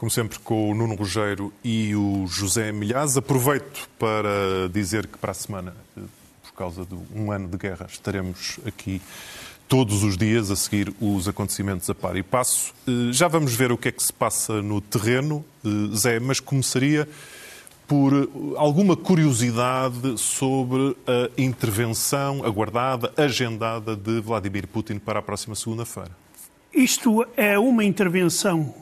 como sempre, com o Nuno Rogério e o José Milhaz. Aproveito para dizer que para a semana, por causa de um ano de guerra, estaremos aqui todos os dias a seguir os acontecimentos a par e passo. Eh, já vamos ver o que é que se passa no terreno, eh, Zé, mas começaria por alguma curiosidade sobre a intervenção aguardada, agendada de Vladimir Putin para a próxima segunda-feira. Isto é uma intervenção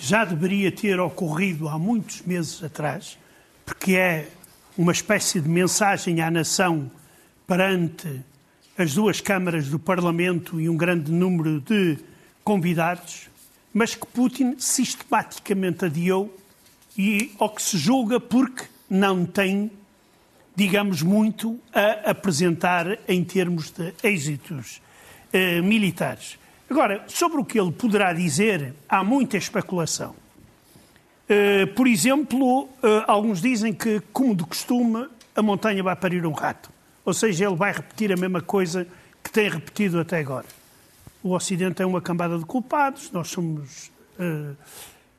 que já deveria ter ocorrido há muitos meses atrás, porque é uma espécie de mensagem à nação perante as duas câmaras do Parlamento e um grande número de convidados, mas que Putin sistematicamente adiou e ao que se julga porque não tem, digamos, muito a apresentar em termos de êxitos eh, militares. Agora, sobre o que ele poderá dizer, há muita especulação. Uh, por exemplo, uh, alguns dizem que, como de costume, a montanha vai parir um rato. Ou seja, ele vai repetir a mesma coisa que tem repetido até agora. O Ocidente é uma cambada de culpados, nós somos. Uh,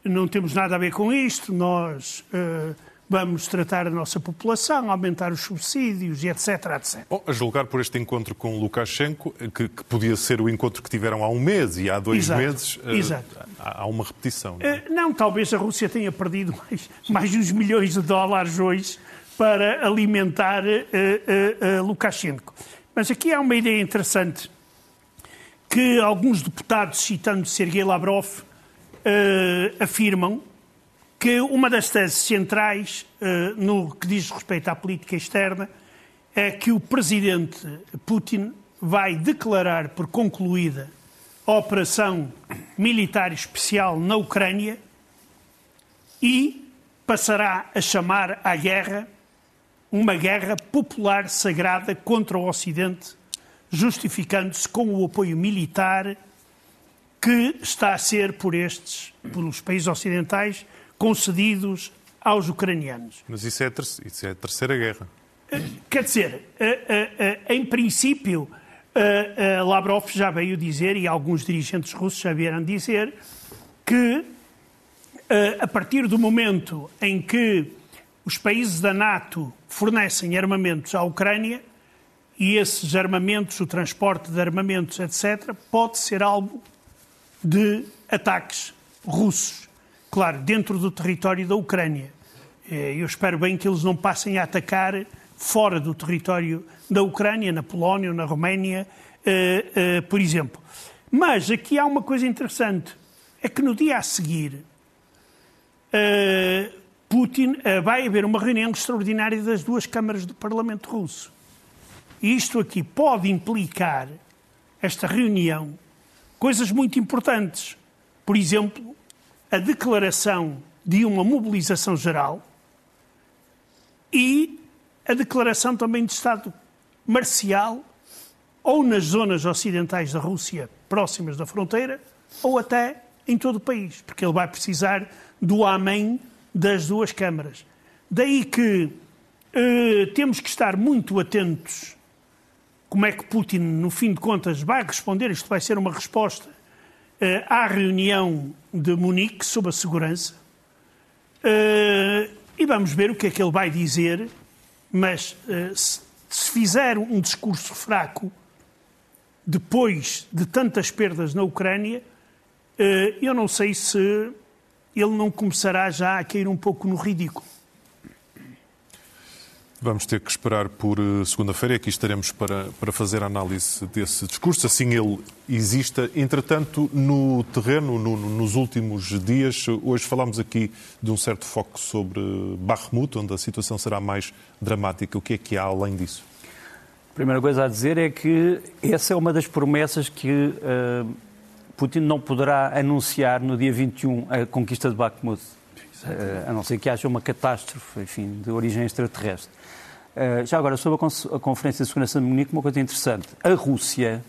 não temos nada a ver com isto, nós vamos tratar a nossa população, aumentar os subsídios e etc, etc. Bom, a julgar por este encontro com Lukashenko, que, que, podia ser o encontro que tiveram há um mês e há dois exato, meses, eh, exato. há uma repetição. Não, é? uh, não, talvez a Rússia tenha perdido mais, mais uns milhões de dólares hoje para alimentar uh, uh, Lukashenko. Mas aqui há uma ideia interessante que alguns deputados, citando Sergei Lavrov, afirmam que uma das teses centrais uh, no que diz respeito à política externa é que o presidente Putin vai declarar por concluída a operação militar especial na Ucrânia e passará a chamar à guerra uma guerra popular sagrada contra o Ocidente, justificando-se com o apoio militar que está a ser por estes, pelos países ocidentais, concedidos aos ucranianos. Mas isso é, isso é a terceira guerra. Quer dizer, em princípio, Lavrov já veio dizer, e alguns dirigentes russos já vieram dizer, que a partir do momento em que os países da NATO fornecem armamentos à Ucrânia, e esses armamentos, o transporte de armamentos, etc., pode ser alvo de ataques russos claro, dentro do território da Ucrânia. Eh, eu espero bem que eles não passem a atacar fora do território da Ucrânia, na Polónia ou na Roménia, eh, eh, por exemplo. Mas aqui há uma coisa interessante: é que no dia a seguir, Putin vai haver uma reunião extraordinária das duas câmaras do Parlamento russo. E isto aqui pode implicar, esta reunião, coisas muito importantes. Por exemplo, a declaração de uma mobilização geral e a declaração também de Estado marcial, ou nas zonas ocidentais da Rússia próximas da fronteira, ou até em todo o país, porque ele vai precisar do amém das duas câmaras. Daí que eh, temos que estar muito atentos como é que Putin, no fim de contas, vai responder. Isto vai ser uma resposta à reunião de Munique sobre a segurança eh, e vamos ver o que é que ele vai dizer, mas eh, se fizer um discurso fraco depois de tantas perdas na Ucrânia, eu não sei se ele não começará já a cair um pouco no ridículo. Vamos ter que esperar por eh, segunda-feira. Aqui estaremos para, para fazer a análise desse discurso, assim ele exista. Entretanto, no terreno, no, nos últimos dias, hoje falámos aqui de um certo foco sobre Bakhmut, onde a situação será mais dramática. O que é que há além disso? A primeira coisa a dizer é que essa é uma das promessas que uh, Putin não poderá anunciar no dia 21, a conquista de Bakhmut. Uh, a não ser que haja uma catástrofe, enfim, de origem extraterrestre. Uh, já agora, sobre a, a, Conferência de Segurança de Munique, uma coisa interessante. A Rússia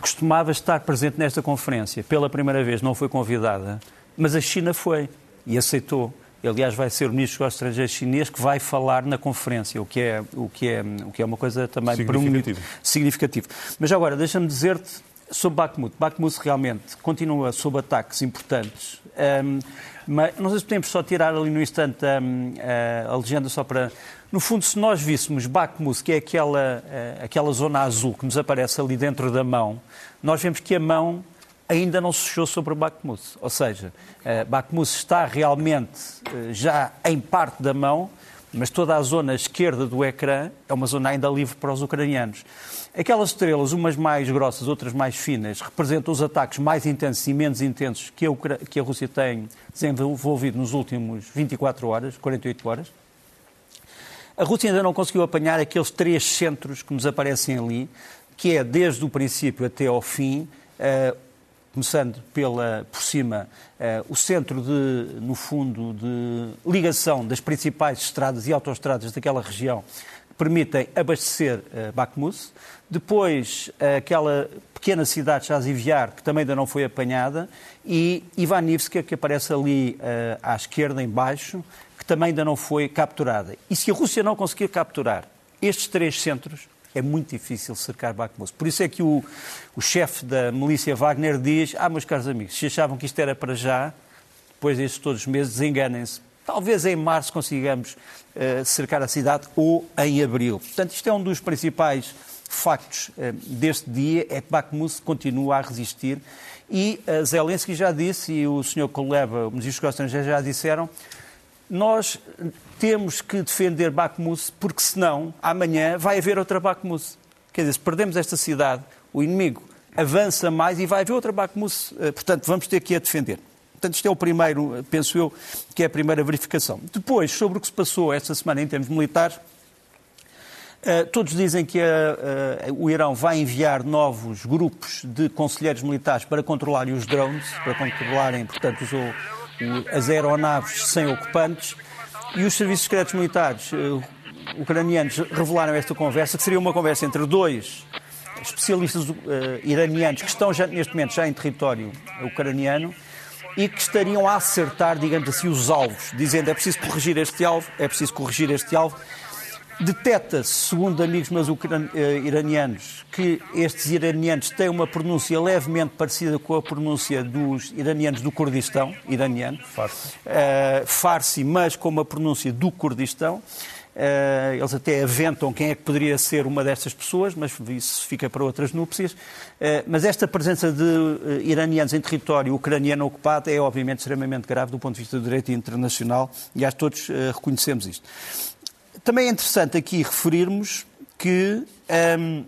costumava estar presente nesta conferência. Pela primeira vez não foi convidada, mas a China foi e aceitou. Aliás, vai ser o ministro dos Estrangeiros chinês que vai falar na conferência, o que é, o que é, o que é uma coisa também significativa. significativa. Mas agora, deixa-me dizer-te Sobre Bakhmut. Bakhmut realmente continua sob ataques importantes. Um, mas não sei se podemos só tirar ali no instante um, a, a, legenda só para... No fundo, se nós víssemos Bakhmut, que é aquela, uh, aquela zona azul que nos aparece ali dentro da mão, nós vemos que a mão ainda não se fechou sobre Bakhmut. Ou seja, uh, Bakhmut está realmente uh, já em parte da mão, mas toda a zona esquerda do ecrã é uma zona ainda livre para os ucranianos. Aquelas estrelas, umas mais grossas, outras mais finas, representam os ataques mais intensos e menos intensos que a, Ucra... que a Rússia tem desenvolvido nos últimos 24 horas, 48 horas. A Rússia ainda não conseguiu apanhar aqueles três centros que nos aparecem ali, que é desde o princípio até ao fim, uh, começando pela, por cima, uh, o centro de, no fundo, de ligação das principais estradas e autoestradas daquela região, que permitem abastecer uh, Bakhmut. Depois, aquela pequena cidade Chaziviar, que também ainda não foi apanhada, e Ivanivska, que aparece ali à esquerda, em baixo, que também ainda não foi capturada. E se a Rússia não conseguir capturar estes três centros, é muito difícil cercar Bakhmut. Por isso é que o, o chefe da milícia Wagner diz, ah, meus caros amigos, se achavam que isto era para já, depois destes todos os meses, desenganem-se. Talvez em março consigamos uh, cercar a cidade ou em abril. Portanto, isto é um dos principais factos uh, deste dia, é que Bakhmut continua a resistir e uh, Zelensky já disse, e o Sr. Kuleba, o Ministro dos Estrangeiros já disseram, nós temos que defender Bakhmut porque senão amanhã vai haver outra Bakhmut. Quer dizer, se perdemos esta cidade, o inimigo avança mais e vai haver outra Bakhmut. Uh, portanto, vamos ter que a defender. Portanto, isto é o primeiro, penso eu, que é a primeira verificação. Depois, sobre o que se passou esta semana em termos militares, Uh, todos dizem que o Irão vai enviar novos grupos de conselheiros militares para controlarem os drones, para controlarem, portanto, os, as aeronaves sem ocupantes. E os serviços secretos militares ucranianos revelaram esta conversa, que seria uma conversa entre dois especialistas iranianos que estão já, neste momento já em território ucraniano e que estariam a acertar, digamos assim, os alvos, dizendo é preciso corrigir este alvo, é preciso corrigir este alvo Detecta-se, segundo amigos meus eh, iranianos, que estes iranianos têm uma pronúncia levemente parecida com a pronúncia dos iranianos do Kurdistão, iraniano. Farsi. Uh, Farsi, mas com uma pronúncia do Kurdistão. Uh, eles até aventam quem é que poderia ser uma destas pessoas, mas isso fica para outras núpcias. Uh, mas esta presença de uh, iranianos em território ucraniano ocupado é, obviamente, extremamente grave do ponto de vista do direito internacional e acho que todos reconhecemos isto. Também é interessante aqui referirmos que um,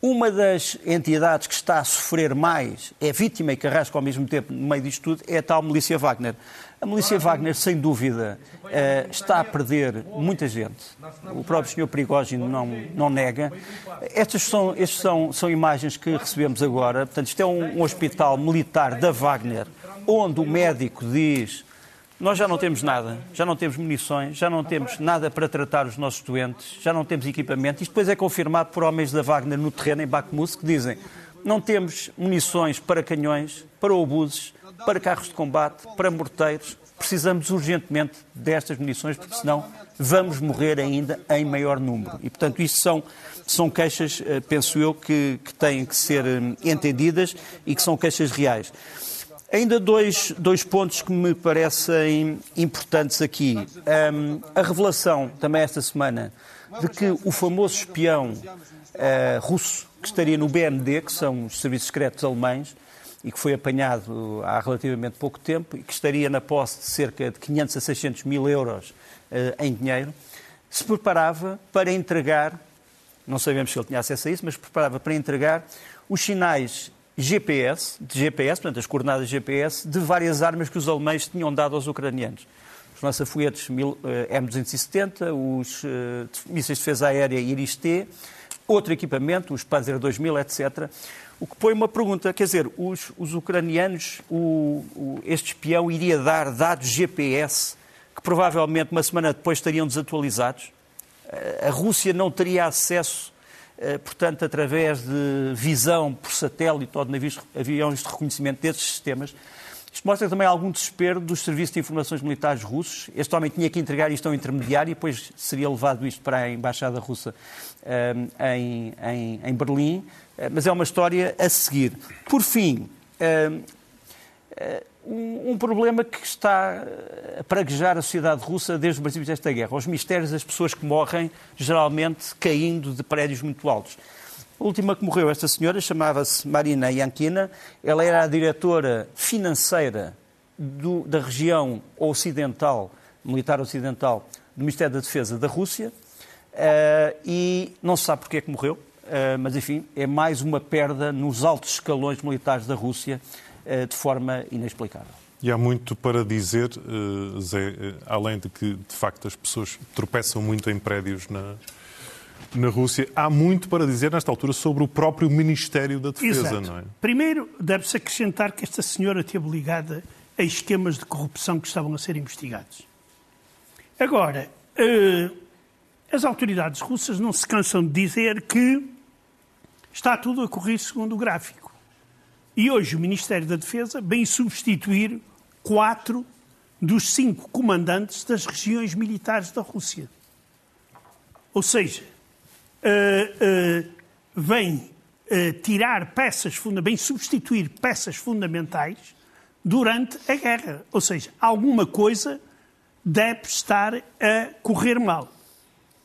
uma das entidades que está a sofrer mais, é vítima e carrasca ao mesmo tempo no meio disto tudo, é a tal milícia Wagner. A milícia Wagner, sem dúvida, uh, está a perder muita gente. O próprio senhor Prigogine não, não nega. Estas são, estas são, são imagens que recebemos agora. Portanto, isto é um, um hospital militar da Wagner, onde o médico diz nós já não temos nada, já não temos munições, já não temos nada para tratar os nossos doentes, já não temos equipamento. Isto depois é confirmado por homens da Wagner no terreno em Bakhmut que dizem não temos munições para canhões, para obuses, para carros de combate, para morteiros. Precisamos urgentemente destas munições, porque senão vamos morrer ainda em maior número. E, portanto, isto são, são queixas, eh, penso eu, que, que têm que ser eh, entendidas e que são queixas reais. Ainda dois, dois pontos que me parecem importantes aqui. Um, a revelação, também esta semana, de que o famoso espião uh, russo que estaria no BND, que são os serviços secretos alemães, e que foi apanhado há relativamente pouco tempo, e que estaria na posse de cerca de 500 a 600 mil euros uh, em dinheiro, se preparava para entregar, não sabemos se ele tinha acesso a isso, mas preparava para entregar os sinais GPS, de GPS, portanto, as coordenadas GPS, de várias armas que os alemães tinham dado aos ucranianos. Os lança-foguetes eh, M270, os uh, mísseis de defesa aérea Iris-T, outro equipamento, os Panzer 2000, etc. O que põe uma pergunta, quer dizer, os, os ucranianos, o, o, este espião iria dar dados GPS que provavelmente uma semana depois estariam desatualizados? A Rússia não teria acesso eh, portanto, através de visão por satélite ou de navios, aviões de reconhecimento desses sistemas. Isto mostra também algum desespero dos serviços de informações militares russos. Este homem tinha que entregar isto a um intermediário e depois seria levado isto para a Embaixada Russa um, em, em, em, Berlim. Uh, mas é uma história a seguir. Por fim, um, problema que está a praguejar a sociedade russa desde o princípio desta guerra. Os mistérios das pessoas que morrem, geralmente caindo de prédios muito altos. A última que morreu, esta senhora, chamava-se Marina Yankina. Ela era a diretora financeira do, da região ocidental, militar ocidental, do Ministério da Defesa da Rússia. Uh, e não se sabe porque é que morreu, uh, mas enfim, é mais uma perda nos altos escalões militares da Rússia de forma inexplicável. E há muito para dizer, Zé, além de que, de facto, as pessoas tropeçam muito em prédios na, na Rússia. Há muito para dizer nesta altura sobre o próprio Ministério da Defesa, Exato. não é? Primeiro, deve-se acrescentar que esta senhora esteve ligada a esquemas de corrupção que estavam a ser investigados. Agora, as autoridades russas não se cansam de dizer que está tudo a correr segundo o gráfico. E hoje o Ministério da Defesa vem substituir quatro dos cinco comandantes das regiões militares da Rússia. Ou seja, uh, uh, vem uh, tirar peças, vem substituir peças fundamentais durante a guerra. Ou seja, alguma coisa deve estar a correr mal.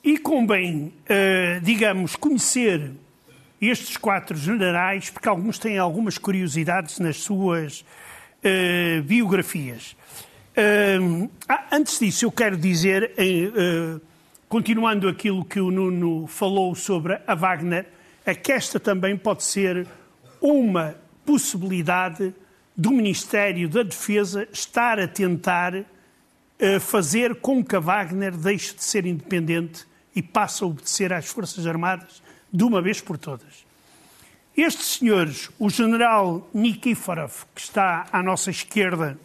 E convém, digamos, conhecer estes quatro generais, porque alguns têm algumas curiosidades nas suas biografias. Ah, antes disso, eu quero dizer, continuando aquilo que o Nuno falou sobre a Wagner, é que esta também pode ser uma possibilidade do Ministério da Defesa estar a tentar uh, fazer com que a Wagner deixe de ser independente e passe a obedecer às Forças Armadas de uma vez por todas. Estes senhores, o general Nikiforov, que está à nossa esquerda,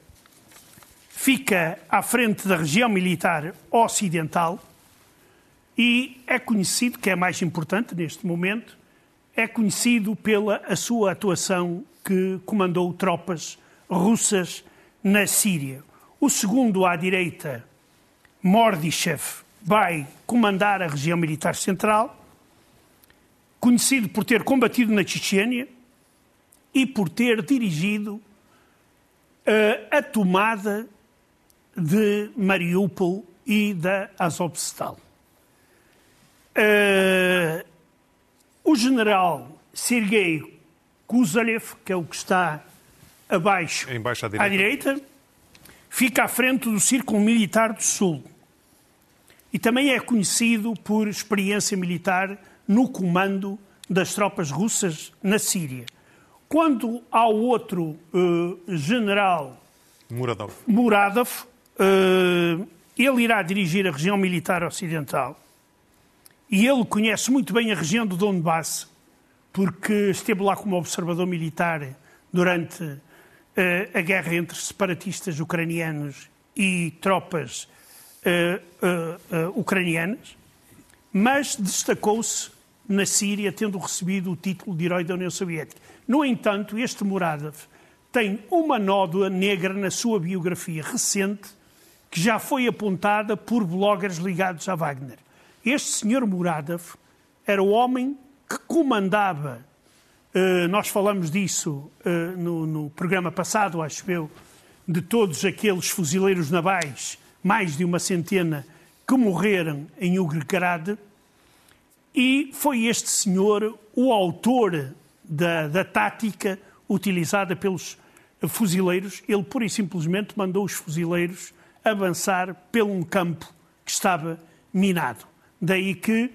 fica à frente da região militar ocidental, e é conhecido, que é mais importante neste momento, é conhecido pela a sua atuação que comandou tropas russas na Síria. O segundo à direita, Mordishev, vai comandar a região militar central, conhecido por ter combatido na Chechênia e por ter dirigido uh, a tomada de Mariupol e da Azovstal. Uh, o general Sergei Kuzalev, que é o que está abaixo, Embaixo à, direita. à direita, fica à frente do Círculo Militar do Sul. E também é conhecido por experiência militar no comando das tropas russas na Síria. Quando ao outro uh, general Muradov, Muradov uh, ele irá dirigir a região militar ocidental. E ele conhece muito bem a região do Donbass, porque esteve lá como observador militar durante uh, a guerra entre separatistas ucranianos e tropas ucranianas, mas destacou-se na Síria, tendo recebido o título de herói da União Soviética. No entanto, este Muradov tem uma nódoa negra na sua biografia recente, que já foi apontada por bloggers ligados a Wagner. Este senhor Muradov era o homem que comandava, uh, nós falamos disso no, no, programa passado, acho eu, de todos aqueles fuzileiros navais, mais de uma centena, que morreram em Ugrgrad, e foi este senhor o autor da, da tática utilizada pelos fuzileiros. Ele, pura e simplesmente, mandou os fuzileiros avançar pelo um campo que estava minado. Daí que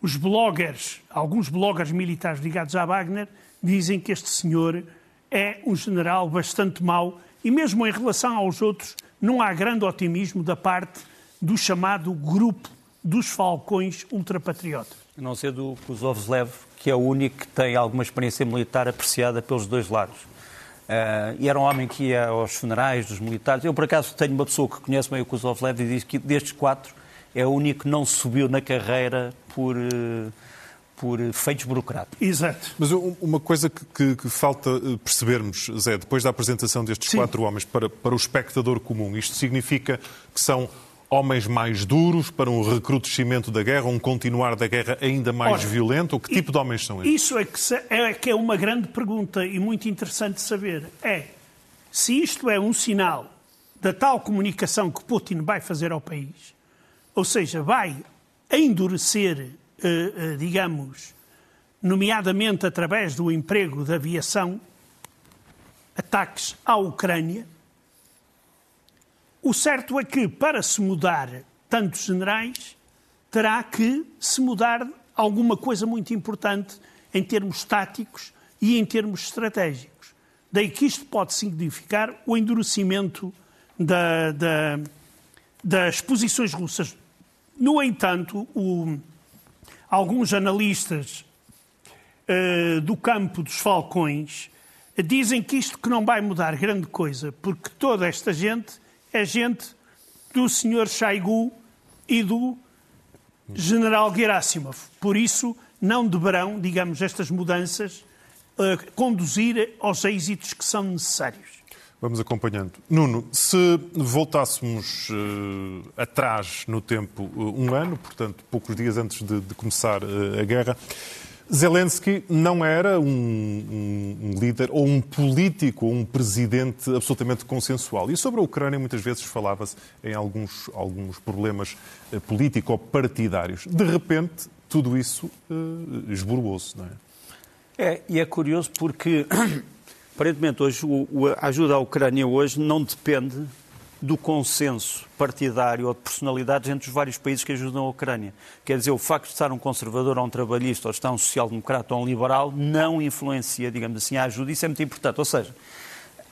os bloggers, alguns bloggers militares ligados à Wagner, dizem que este senhor é um general bastante mau e mesmo em relação aos outros não há grande otimismo da parte do chamado grupo dos falcões ultrapatriotas. A não ser do Kuzovlev, que é o único que tem alguma experiência militar apreciada pelos dois lados. Uh, e era um homem que ia aos funerais dos militares. Eu, por acaso, tenho uma pessoa que conhece bem o Kuzovlev e diz que destes quatro é o único que não subiu na carreira por, eh, por feitos burocráticos. Exato. Mas uma coisa que, que, que, falta eh, percebermos, Zé, depois da apresentação destes Sim. quatro homens para, para o espectador comum, isto significa que são homens mais duros para um recrudescimento da guerra, um continuar da guerra ainda mais Ora, violento? Ou que tipo de homens são estes? Isso é que, é que é uma grande pergunta e muito interessante saber. É se isto é um sinal da tal comunicação que Putin vai fazer ao país, ou seja, vai endurecer eh, eh, digamos, nomeadamente através do emprego da aviação, ataques à Ucrânia. O certo é que, para se mudar tantos generais, terá que se mudar alguma coisa muito importante em termos táticos e em termos estratégicos. Daí que isto pode significar o endurecimento da, da, das posições russas. No entanto, o, alguns analistas uh, do campo dos falcões dizem que isto que não vai mudar grande coisa, porque toda esta gente é gente do Sr. Shaigu e do General Gerasimov. Por isso, não deverão, digamos, estas mudanças uh, conduzir aos êxitos que são necessários. Vamos acompanhando. Nuno, se voltássemos uh, atrás no tempo uh, um ano, portanto, poucos dias antes de, de começar a guerra, Zelensky não era um, um, um, líder ou um político ou um presidente absolutamente consensual. E sobre a Ucrânia muitas vezes falava-se em alguns, alguns problemas político-partidários. De repente, tudo isso uh, esboroou-se, não é? É, e é curioso porque Aparentemente, hoje, a ajuda à Ucrânia hoje não depende do consenso partidário ou de personalidades entre os vários países que ajudam a Ucrânia. Quer dizer, o facto de estar um conservador ou um trabalhista ou estar um social-democrata ou um liberal não influencia, digamos assim, a ajuda. Isso é muito importante. Ou seja,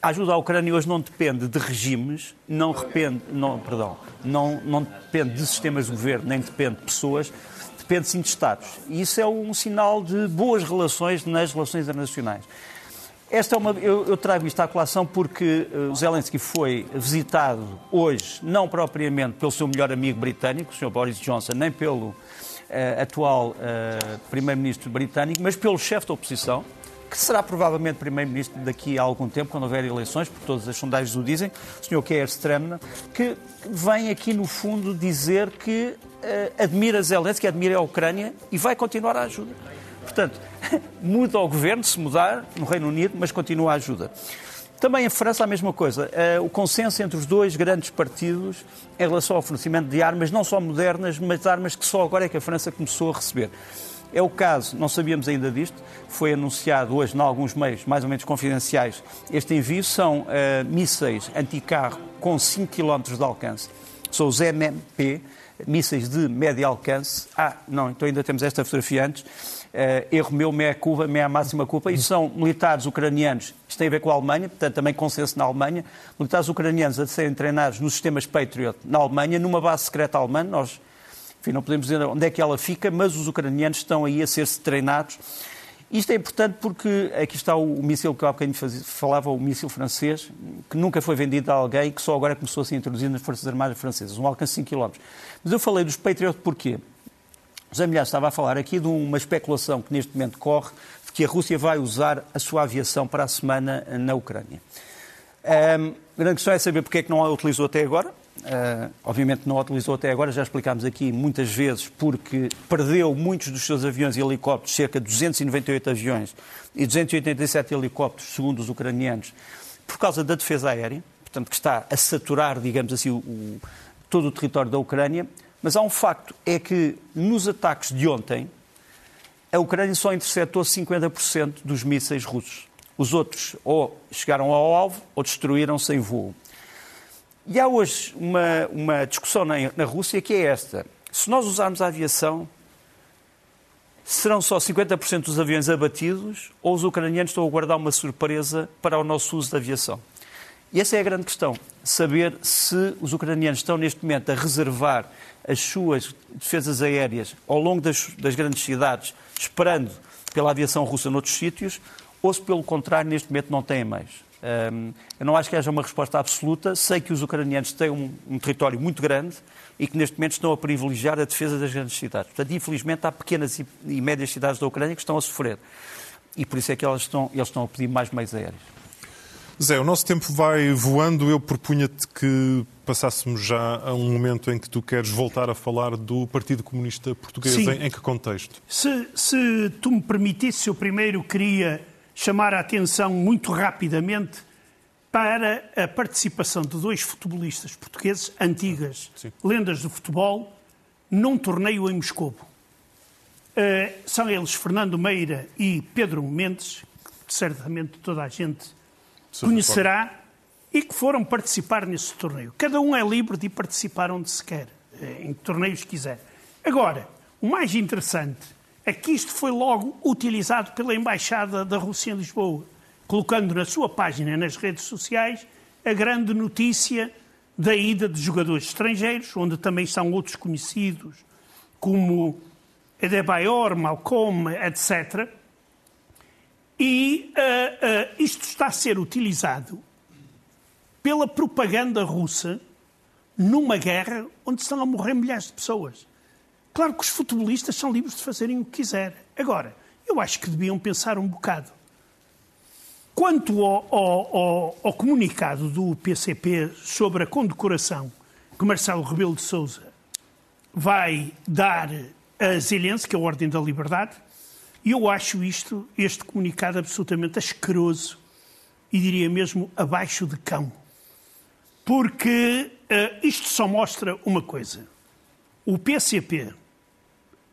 a ajuda à Ucrânia hoje não depende de regimes, não depende, não, perdão, não, não depende de sistemas de governo, nem depende de pessoas, depende sim de Estados. E isso é um sinal de boas relações nas relações internacionais. Esta é uma, eu, eu trago isto à colação porque uh, Zelensky foi visitado hoje, não propriamente pelo seu melhor amigo britânico, o Sr. Boris Johnson, nem pelo uh, atual uh, Primeiro-Ministro britânico, mas pelo chefe da oposição, que será provavelmente Primeiro-Ministro daqui a algum tempo, quando houver eleições, porque todas as sondagens o dizem, o Sr. Keir Starmer, que vem aqui, no fundo, dizer que admira Zelensky, admira a Ucrânia e vai continuar a ajuda. Portanto, muda o governo, se mudar, no Reino Unido, mas continua a ajuda. Também em França a mesma coisa. Uh, o consenso entre os dois grandes partidos em relação ao fornecimento de armas, não só modernas, mas armas que só agora é que a França começou a receber. É o caso, não sabíamos ainda disto, foi anunciado hoje, em alguns meios mais ou menos confidenciais, este envio são uh, mísseis anticarro com 5 km de alcance. São os MMP, mísseis de médio alcance. Ah, não, então ainda temos esta fotografia antes erro meu, meia culpa, meia máxima culpa. Isto são militares ucranianos, isto tem a ver com a Alemanha, portanto também consenso na Alemanha, militares ucranianos a serem treinados nos sistemas Patriot na Alemanha, numa base secreta alemã, nós enfim, não podemos dizer onde é que ela fica, mas os ucranianos estão aí a ser-se treinados. Isto é importante porque aqui está o, o míssil que há bocadinho falava, o míssil francês, que nunca foi vendido a alguém, que só agora começou a ser introduzido nas Forças Armadas Francesas, um alcance de 5 km. Mas eu falei dos Patriot porquê? José Milhar estava a falar aqui de uma especulação que neste momento corre de que a Rússia vai usar a sua aviação para a semana na Ucrânia. Um, a grande questão é saber porque é que não a utilizou até agora. Uh, obviamente não a utilizou até agora, já explicámos aqui muitas vezes, porque perdeu muitos dos seus aviões e helicópteros, cerca de 298 aviões e 287 helicópteros, segundo os ucranianos, por causa da defesa aérea, portanto, que está a saturar, digamos assim, o, o, todo o território da Ucrânia. Mas há um facto, é que nos ataques de ontem, a Ucrânia só interceptou 50% dos mísseis russos. Os outros ou chegaram ao alvo ou destruíram-se em voo. E há hoje uma, uma discussão na, na Rússia que é esta. Se nós usarmos a aviação, serão só 50% dos aviões abatidos ou os ucranianos estão a guardar uma surpresa para o nosso uso da aviação? E essa é a grande questão. Saber se os ucranianos estão neste momento a reservar as suas defesas aéreas ao longo das, das grandes cidades, esperando pela aviação russa noutros sítios, ou se, pelo contrário, neste momento não têm mais. Um, eu não acho que haja uma resposta absoluta. Sei que os ucranianos têm um, um, território muito grande e que neste momento estão a privilegiar a defesa das grandes cidades. Portanto, infelizmente, há pequenas e, e médias cidades da Ucrânia que estão a sofrer. E por isso é que eles estão, eles estão a pedir mais meios aéreos. Zé, o nosso tempo vai voando. Eu propunha-te que passássemos já a um momento em que tu queres voltar a falar do Partido Comunista Português. Em, em, que contexto? Se, se tu me permitisse, eu primeiro queria chamar a atenção muito rapidamente para a participação de dois futebolistas portugueses, antigas Sim. lendas do futebol, num torneio em Moscou. Uh, são eles Fernando Meira e Pedro Mendes, que certamente toda a gente conhecerá e que foram participar nesse torneio. Cada um é livre de participar onde se quer, eh, em que torneios quiser. Agora, o mais interessante é que isto foi logo utilizado pela Embaixada da Rússia em Lisboa, colocando na sua página nas redes sociais a grande notícia da ida de jogadores estrangeiros, onde também estão outros conhecidos, como Edebayor, Malcolm, etc. E uh, uh, isto está a ser utilizado pela propaganda russa numa guerra onde estão a morrer milhares de pessoas. Claro que os futebolistas são livres de fazerem o que quiserem. Agora, eu acho que deviam pensar um bocado. Quanto ao, ao, ao, ao comunicado do PCP sobre a condecoração que Marcelo Rebelo de Sousa vai dar a Zelensky, a Ordem da Liberdade, e eu acho isto, este comunicado absolutamente asqueroso e diria mesmo abaixo de cão. Porque uh, isto só mostra uma coisa. O PCP uh,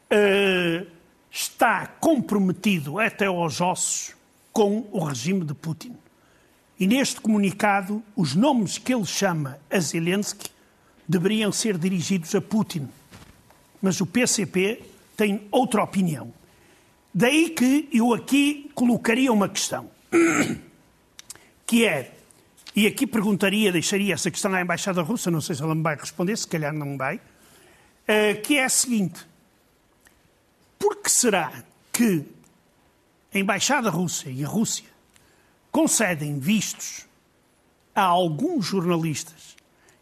eh, está comprometido até aos ossos com o regime de Putin. E neste comunicado, os nomes que ele chama a Zelensky deveriam ser dirigidos a Putin. Mas o PCP tem outra opinião. Daí que eu aqui colocaria uma questão, que é, e aqui perguntaria, deixaria essa questão à Embaixada Russa, não sei se ela me vai responder, se calhar não vai, eh, que é a seguinte: por que será que a Embaixada Russa e a Rússia concedem vistos a alguns jornalistas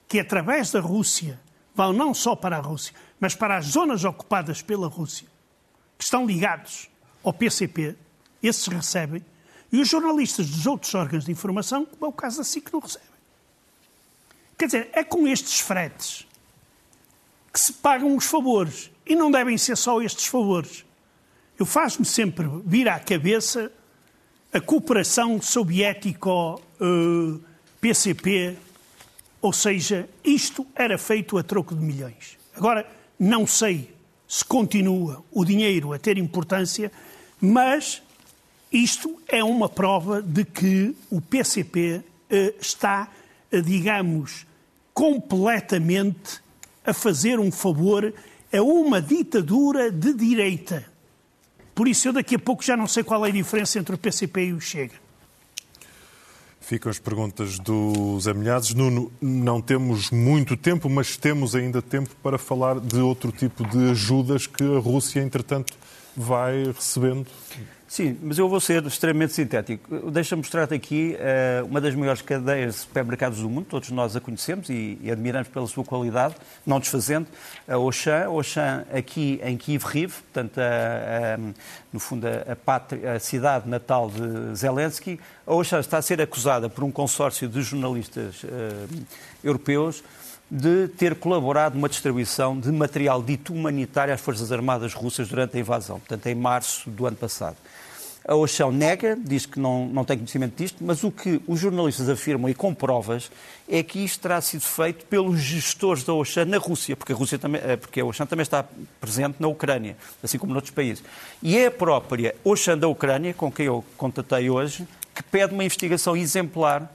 que, através da Rússia, vão não só para a Rússia, mas para as zonas ocupadas pela Rússia, que estão ligados ao PCP, esses recebem, e os jornalistas dos outros órgãos de informação, como é o caso da SIC, não recebem. Quer dizer, é com estes fretes que se pagam os favores. E não devem ser só estes favores. Eu faz-me sempre vir à cabeça a cooperação soviético-PCP, ou seja, isto era feito a troco de milhões. Agora, não sei se continua o dinheiro a ter importância, mas isto é uma prova de que o PCP eh, está, eh, digamos, completamente a fazer um favor a uma ditadura de direita. Por isso, eu daqui a pouco já não sei qual é a diferença entre o PCP e o Chega. Ficam as perguntas dos Amilhados. Nuno, não temos muito tempo, mas temos ainda tempo para falar de outro tipo de ajudas que a Rússia, entretanto, vai recebendo Sim, mas eu vou ser extremamente sintético. Deixa-me mostrar-te aqui uh, uma das maiores cadeias de supermercados do mundo, todos nós a conhecemos e, e, admiramos pela sua qualidade, não desfazendo, a Auchan. Auchan aqui em Kiev-Riv, portanto, a, a, no fundo, a, pátria, a, cidade natal de Zelensky. A Auchan está a ser acusada por um consórcio de jornalistas uh, europeus de ter colaborado numa distribuição de material dito humanitário às Forças Armadas russas durante a invasão, portanto, em março do ano passado. A Oxão nega, diz que não, não tem conhecimento disto, mas o que os jornalistas afirmam e com provas é que isto terá sido feito pelos gestores da Oxã na Rússia, porque a, Rússia também, eh, porque a Oxã também está presente na Ucrânia, assim como noutros países. E é a própria Oxã da Ucrânia, com quem eu contatei hoje, que pede uma investigação exemplar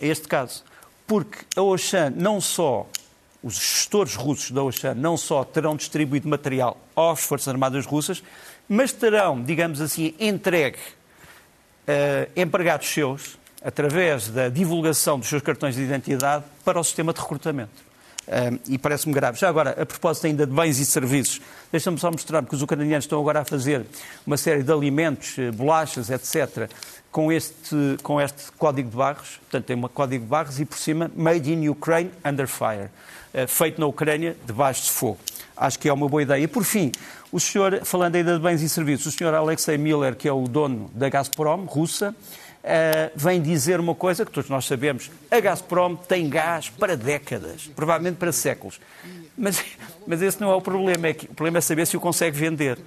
a este caso. Porque a Oxã não só os gestores russos da Oxã não só terão distribuído material às Forças Armadas Russas, mas terão, digamos assim, entregue uh, empregados seus, através da divulgação dos seus cartões de identidade, para o sistema de recrutamento. E parece-me grave. Já agora, a propósito ainda de bens e serviços, deixa-me só mostrar que os ucranianos estão agora a fazer uma série de alimentos, bolachas, etc., com este, com este código de barros, portanto tem um código de barros e por cima Made in Ukraine Under Fire, feito na Ucrânia debaixo de fogo. Acho que é uma boa ideia. E por fim, o senhor, falando ainda de bens e serviços, o senhor Alexei Miller, que é o dono da Gazprom, russa, Uh, vem dizer uma coisa que todos nós sabemos: a Gazprom tem gás para décadas, provavelmente para séculos. Mas, mas esse não é o problema. É que, o problema é saber se o consegue vender. Uh,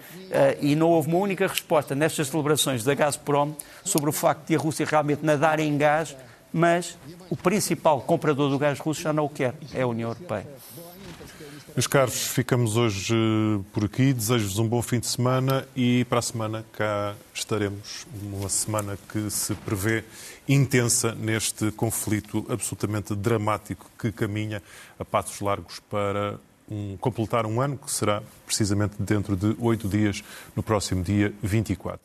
e não houve uma única resposta nestas celebrações da Gazprom sobre o facto de a Rússia realmente nadar em gás, mas o principal comprador do gás russo já não o quer, é a União Europeia. Meus caros, ficamos hoje eh, por aqui. Desejo-vos um bom fim de semana e para a semana cá estaremos. Uma semana que se prevê intensa neste conflito absolutamente dramático que caminha a passos largos para um, completar um ano, que será precisamente dentro de oito dias, no próximo dia 24.